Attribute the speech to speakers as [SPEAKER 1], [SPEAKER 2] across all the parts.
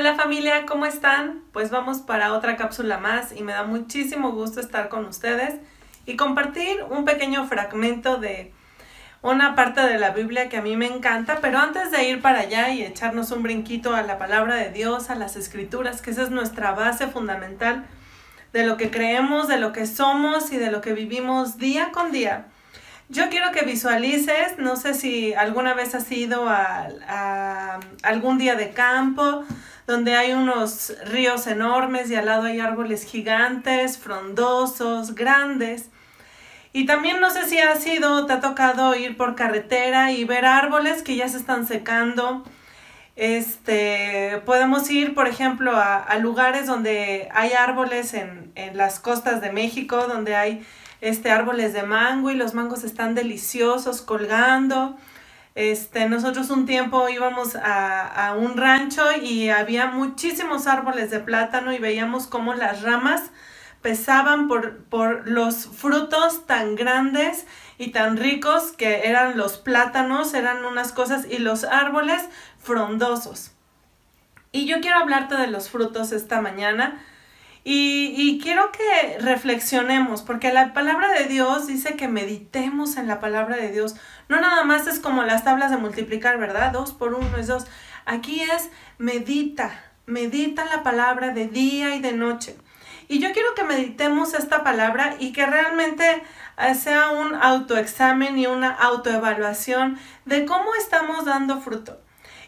[SPEAKER 1] Hola familia, ¿cómo están? Pues vamos para otra cápsula más y me da muchísimo gusto estar con ustedes y compartir un pequeño fragmento de una parte de la Biblia que a mí me encanta, pero antes de ir para allá y echarnos un brinquito a la palabra de Dios, a las escrituras, que esa es nuestra base fundamental de lo que creemos, de lo que somos y de lo que vivimos día con día. Yo quiero que visualices, no sé si alguna vez has ido a, a algún día de campo, donde hay unos ríos enormes y al lado hay árboles gigantes, frondosos, grandes. Y también no sé si ha sido, te ha tocado ir por carretera y ver árboles que ya se están secando. Este, podemos ir, por ejemplo, a, lugares donde hay árboles en, en, las costas de México, donde hay este, árboles de mango y los mangos están deliciosos colgando. Este, nosotros un tiempo íbamos a, a un rancho y había muchísimos árboles de plátano y veíamos cómo las ramas pesaban por, por los frutos tan grandes y tan ricos que eran los plátanos, eran unas cosas, y los árboles frondosos. Y yo quiero hablarte de los frutos esta mañana y, y, quiero que reflexionemos, porque la palabra de Dios dice que meditemos en la palabra de Dios. No nada más es como las tablas de multiplicar, ¿verdad? Dos por uno es dos. Aquí es medita, medita la palabra de día y de noche. Y yo quiero que meditemos esta palabra y que realmente eh, sea un autoexamen y una autoevaluación de cómo estamos dando fruto.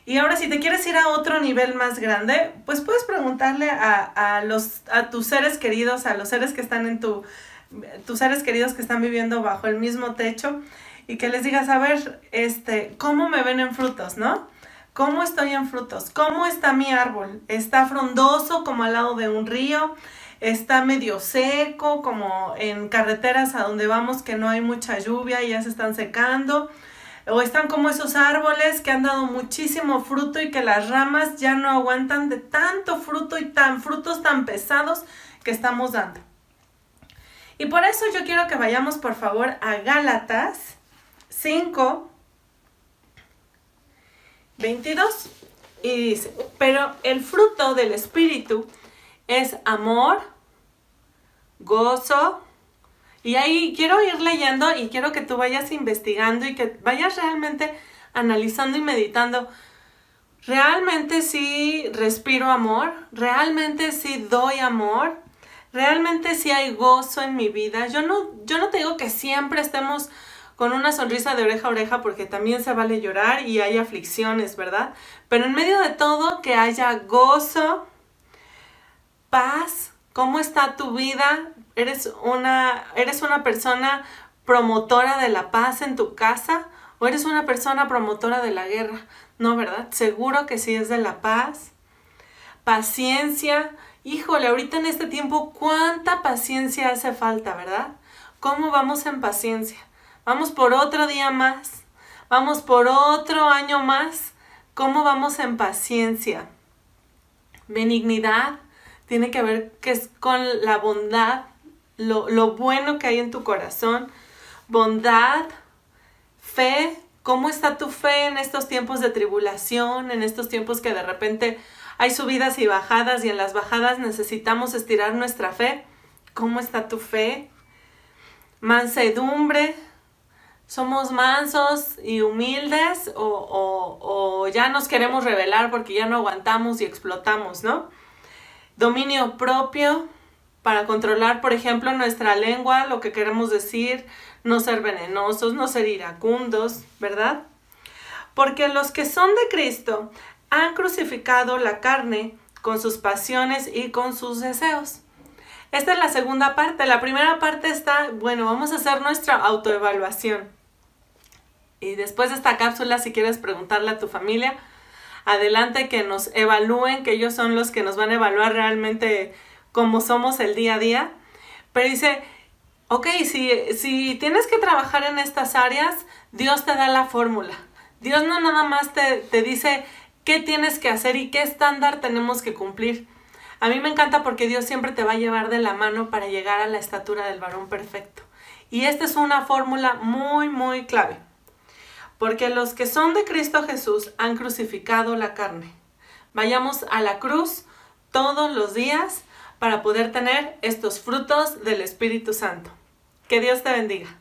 [SPEAKER 1] Y ahora si te quieres ir a otro nivel más grande, pues puedes preguntarle a, los, a tus seres queridos, a los seres que están en tu, tus seres queridos que están viviendo bajo el mismo techo y que les digas, a ver, este, ¿cómo me ven en frutos, no? ¿Cómo estoy en frutos? ¿Cómo está mi árbol? ¿Está frondoso como al lado de un río? está medio seco, como en carreteras a donde vamos que no hay mucha lluvia y ya se están secando. O están como esos árboles que han dado muchísimo fruto y que las ramas ya no aguantan de tanto fruto y tan frutos tan pesados que estamos dando. Y por eso yo quiero que vayamos por favor a Gálatas 5, 22. Y dice, pero el fruto del Espíritu es amor, gozo. Y ahí quiero ir leyendo y quiero que tú vayas investigando y que vayas realmente analizando y meditando. ¿Realmente sí respiro amor? ¿Realmente sí doy amor? ¿Realmente sí hay gozo en mi vida? Yo no, yo no te digo que siempre estemos con una sonrisa de oreja a oreja porque también se vale llorar y hay aflicciones, ¿verdad? Pero en medio de todo que haya gozo, paz, ¿Cómo está tu vida? ¿Eres una, ¿Eres una persona promotora de la paz en tu casa? ¿O eres una persona promotora de la guerra? No, ¿verdad? Seguro que sí es de la paz. Paciencia. Híjole, ahorita en este tiempo, ¿cuánta paciencia hace falta, verdad? ¿Cómo vamos en paciencia? Vamos por otro día más. Vamos por otro año más. ¿Cómo vamos en paciencia? Benignidad tiene que ver que es con la bondad, lo, lo bueno que hay en tu corazón, bondad, fe, ¿Cómo está tu fe en estos tiempos de tribulación, en estos tiempos que de repente hay subidas y bajadas y en las bajadas necesitamos estirar nuestra fe? ¿Cómo está tu fe? Mansedumbre. ¿Somos mansos y humildes o, o, o ya nos queremos revelar porque ya no aguantamos y explotamos, ¿no? dominio propio para controlar, por ejemplo, nuestra lengua, lo que queremos decir, no ser venenosos, no ser iracundos, ¿verdad? Porque los que son de Cristo han crucificado la carne con sus pasiones y con sus deseos. Esta es la segunda parte. La primera parte está, bueno, vamos a hacer nuestra autoevaluación. Y después de esta cápsula, si quieres preguntarle a tu familia, adelante, que nos evalúen, que ellos son los que nos van a evaluar realmente cómo somos el día a día. Pero dice, ok, si, si tienes que trabajar en estas áreas, Dios te da la fórmula. Dios no nada más te, te dice qué tienes que hacer y qué estándar tenemos que cumplir. A mí me encanta porque Dios siempre te va a llevar de la mano para llegar a la estatura del varón perfecto. Y esta es una fórmula muy, muy clave porque los que son de Cristo Jesús han crucificado la carne. vayamos a la cruz todos los días para poder tener estos frutos del Espíritu Santo. Que Dios te bendiga.